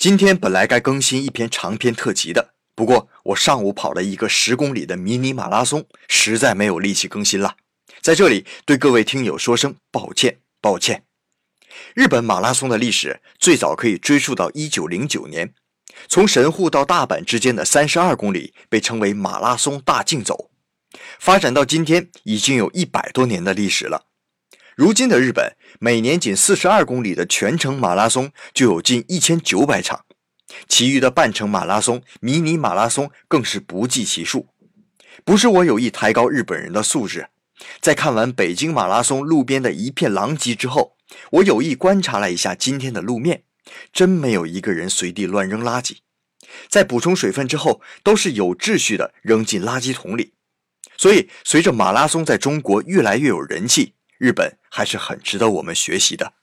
今天本来该更新一篇长篇特辑的，不过我上午跑了一个十公里的迷你马拉松，实在没有力气更新了。在这里对各位听友说声抱歉，抱歉。日本马拉松的历史最早可以追溯到一九零九年，从神户到大阪之间的三十二公里被称为马拉松大竞走，发展到今天已经有一百多年的历史了。如今的日本，每年仅四十二公里的全程马拉松就有近一千九百场，其余的半程马拉松、迷你马拉松更是不计其数。不是我有意抬高日本人的素质，在看完北京马拉松路边的一片狼藉之后，我有意观察了一下今天的路面，真没有一个人随地乱扔垃圾，在补充水分之后，都是有秩序的扔进垃圾桶里。所以，随着马拉松在中国越来越有人气。日本还是很值得我们学习的。